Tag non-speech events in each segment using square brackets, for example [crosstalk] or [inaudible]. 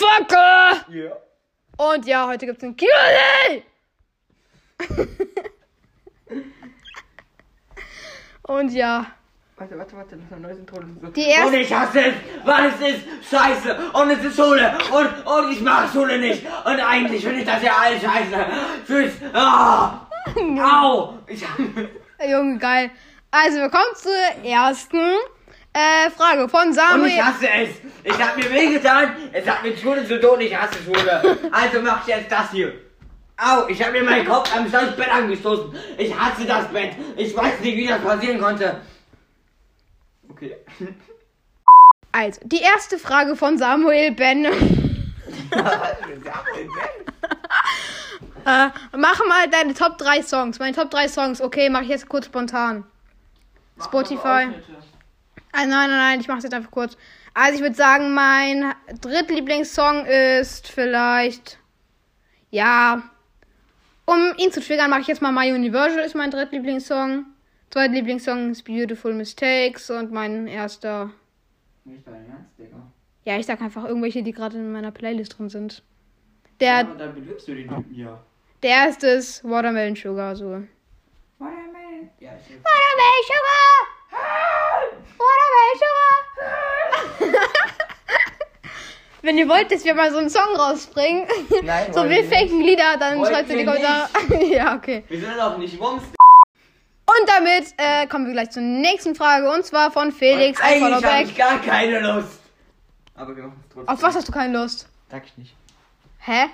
Motherfucker! Ja. Und ja, heute gibt's ein Q&A! [laughs] Und ja, Warte, warte, warte, das ist ein neues Intro. So. Die erste- Und ich hasse es, weil es ist scheiße. Und es ist Schule. Und, und ich mag Schule nicht. Und eigentlich finde ich das ja alles scheiße. Tschüss. Ah. [laughs] Au. Ich, Junge, geil. Also, wir kommen zur ersten äh, Frage von und Samuel. ich hasse es. Ich hab mir wehgetan. Es hat mit Schule zu tun. Ich hasse Schule. Also mach ich jetzt das hier. Au, ich habe mir meinen Kopf am Bett angestoßen. Ich hasse das Bett. Ich weiß nicht, wie das passieren konnte. Okay. Also, die erste Frage von Samuel Ben. [laughs] [laughs] äh, mach mal deine Top 3 Songs. Meine Top 3 Songs. Okay, mach ich jetzt kurz spontan. Spotify. Ah, nein, nein, nein, ich mach's jetzt einfach kurz. Also, ich würde sagen, mein drittlieblingssong ist vielleicht. Ja. Um ihn zu triggern, mache ich jetzt mal My Universal ist mein drittlieblingssong. Zweitlieblingssong ist Beautiful Mistakes und mein erster. Nicht dein Ernst, Digga. Ja, ich sag einfach irgendwelche, die gerade in meiner Playlist drin sind. Ja, Der, und dann belügst du den Typen ja. der erste ist Watermelon Sugar, so. Watermelon. Ja, ich Watermelon Sugar! Watermelon Sugar! Wenn ihr wollt, dass wir mal so einen Song rausbringen, Nein, [laughs] so wir faken Lieder, dann Wollen schreibt in die Kommentare. [laughs] ja, okay. Wir sind doch nicht Wumms. Und damit äh, kommen wir gleich zur nächsten Frage und zwar von Felix. Und Eigentlich habe ich gar keine Lust. Aber wir machen es trotzdem. Auf was hast du keine Lust? Sag ich nicht. Hä?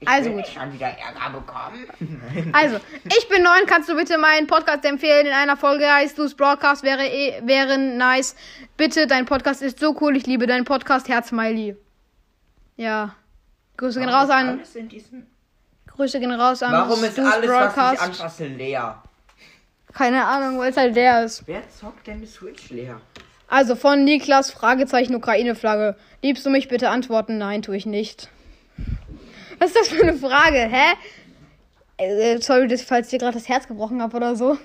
Ich Also gut. schon wieder Ärger bekommen. [laughs] Also, ich bin neun, kannst du bitte meinen Podcast empfehlen? In einer Folge heißt du's Broadcast wäre eh, wäre nice. Bitte, dein Podcast ist so cool, ich liebe deinen Podcast, Herz Smiley. Ja. Grüße gehen raus an. Grüße gehen raus an Warum ist Stu's alles, was ich Broadcast. anfasse, leer? Keine Ahnung, weil es halt der ist. Wer zockt denn die Switch leer? Also von Niklas, Fragezeichen, Ukraine-Flagge. Liebst du mich bitte antworten? Nein, tue ich nicht. Was ist das für eine Frage? Hä? Äh, sorry, dass- falls ich dir gerade das Herz gebrochen habe oder so.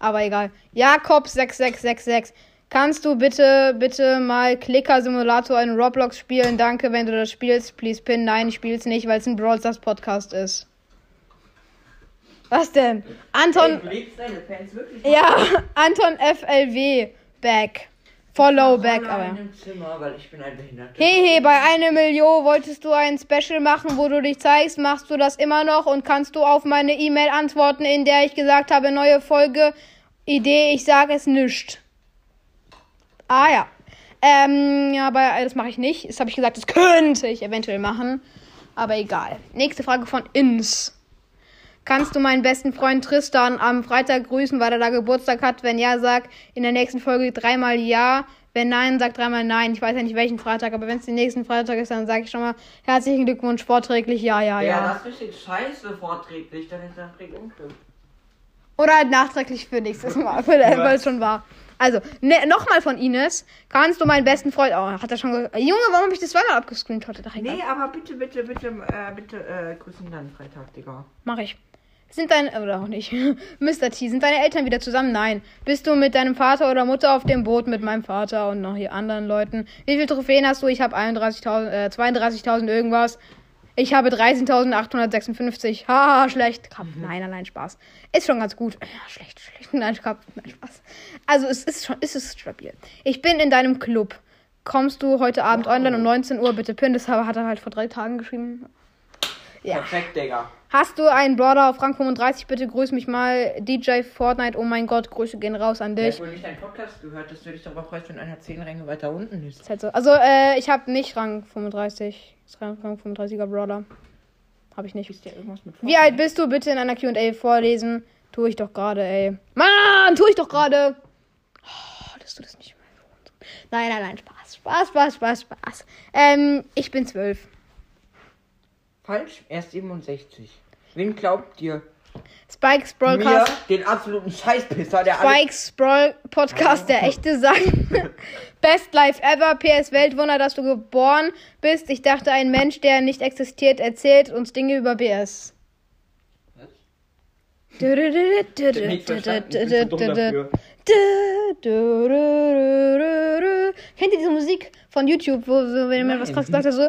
Aber egal. Jakob6666. Kannst du bitte, bitte mal Clicker Simulator in Roblox spielen? Danke, wenn du das spielst. Please pin. Nein, ich spiel's nicht, weil es ein Brawl Stars Podcast ist. Was denn? Anton. wirklich Ja, [laughs] Anton FLW back. Follow back, aber. Zimmer, Behinderter. Hehe, bei einer Million wolltest du ein Special machen, wo du dich zeigst. Machst du das immer noch und kannst du auf meine E-Mail antworten, in der ich gesagt habe, neue Folge, Idee, ich sage es nicht. Ah ja. Ähm, ja, aber das mache ich nicht. Das habe ich gesagt, das könnte ich eventuell machen. Aber egal. Nächste Frage von Ins. Kannst du meinen besten Freund Tristan am Freitag grüßen, weil er da Geburtstag hat? Wenn ja, sag in der nächsten Folge dreimal ja. Wenn nein, sag dreimal nein. Ich weiß ja nicht welchen Freitag, aber wenn es den nächsten Freitag ist, dann sage ich schon mal herzlichen Glückwunsch, vorträglich ja, ja, Ja, ja. das ist richtig scheiße vorträglich, dann ist das richtig unschön. Oder halt nachträglich für nächstes Mal, für, [laughs] weil es schon war. Also, ne, nochmal von Ines. Kannst du meinen besten Freund. Oh, hat er schon. Ge Junge, warum habe ich das zweimal abgescreenshottet? Nee, aber bitte, bitte, bitte, äh, bitte, äh, grüßen dann Freitag, Digga. Mach ich. Sind deine, oder auch nicht, [laughs] Mr. T, sind deine Eltern wieder zusammen? Nein. Bist du mit deinem Vater oder Mutter auf dem Boot mit meinem Vater und noch hier anderen Leuten? Wie viele Trophäen hast du? Ich habe 31.000, äh, 32.000 irgendwas. Ich habe 13.856. Haha, schlecht. Kap- Nein, nein, nein, Spaß. Ist schon ganz gut. Ja, schlecht, schlecht. Nein, Kap- nein, Spaß. Also, es ist schon, es ist stabil. Ich bin in deinem Club. Kommst du heute Abend online um 19 Uhr? Bitte pin. Das hat er halt vor drei Tagen geschrieben. Ja. Perfekt, Digga. Hast du einen Brother auf Rang 35? Bitte grüß mich mal. DJ Fortnite, oh mein Gott, Grüße gehen raus an Ich dich. habe wohl nicht deinen Podcast gehört, dass du dich darüber freust, wenn einer 10 Ränge weiter unten ist. Ist halt so. Also, äh, ich habe nicht Rang 35. Ist Rang, Rang 35er Brother. Habe ich nicht. Ja Wie alt bist du? Bitte in einer QA vorlesen. Tu ich doch gerade, ey. Mann, tu ich doch gerade. Dass du das nicht mehr Nein, nein, nein, Spaß. Spaß, Spaß, Spaß, Spaß. Ähm, ich bin zwölf. Falsch, er ist 67. Wen glaubt ihr? Spikes Mir, Broadcast. den absoluten Scheißpisser, der alles... Spikes Brawl Podcast, der echte sagt. [laughs] Best Life ever, PS Weltwunder, dass du geboren bist. Ich dachte, ein Mensch, der nicht existiert, erzählt uns Dinge über BS. Ich Kennt ihr diese Musik von YouTube, wo so, wenn jemand was krass gesagt hat, so.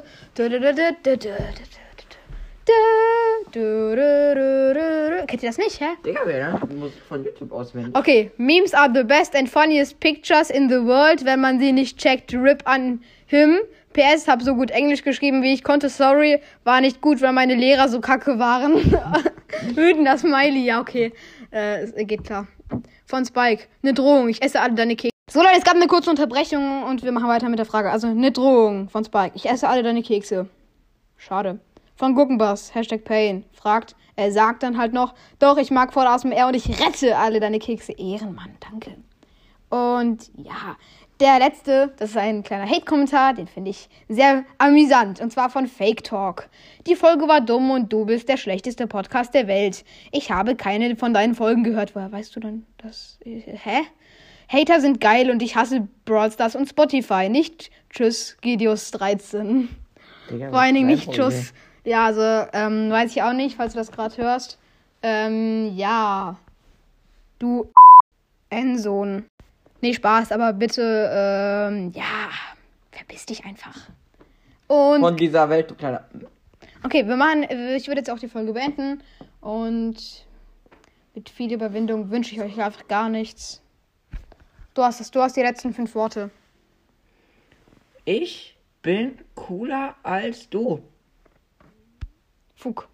Kennt ihr das nicht, hä? Digga, wer lernt Musik von YouTube auswendig? Okay, Memes are the best and funniest pictures in the world. Wenn man sie nicht checkt, rip an him. PS, hab so gut Englisch geschrieben, wie ich konnte. Sorry, war nicht gut, weil meine Lehrer so kacke waren. Wütend das Smiley, ja, okay. Äh, geht klar. Von Spike. Eine Drohung, ich esse alle deine Kekse. So Leute, es gab eine kurze Unterbrechung und wir machen weiter mit der Frage. Also eine Drohung von Spike. Ich esse alle deine Kekse. Schade. Von Guggenbass, Hashtag Pain, fragt, er sagt dann halt noch, doch, ich mag voll aus dem R und ich rette alle deine Kekse. Ehrenmann, danke. Und ja, der letzte, das ist ein kleiner Hate-Kommentar, den finde ich sehr amüsant. Und zwar von Fake Talk. Die Folge war dumm und du bist der schlechteste Podcast der Welt. Ich habe keine von deinen Folgen gehört. Woher weißt du denn das? Hä? Hater sind geil und ich hasse Brawl Stars und Spotify. Nicht Tschüss, Gideos 13. Digga, Vor allen Dingen nicht Tschüss. Ja, also, ähm, weiß ich auch nicht, falls du das gerade hörst. Ähm, ja. Du Ensohn. Nee, Spaß, aber bitte, ähm, ja, verpiss dich einfach. Und? Von dieser Welt, du kleiner. okay, wir machen, ich würde jetzt auch die Folge beenden. Und mit viel Überwindung wünsche ich euch einfach gar nichts. Du hast es, du hast die letzten fünf Worte. Ich bin cooler als du. Fug.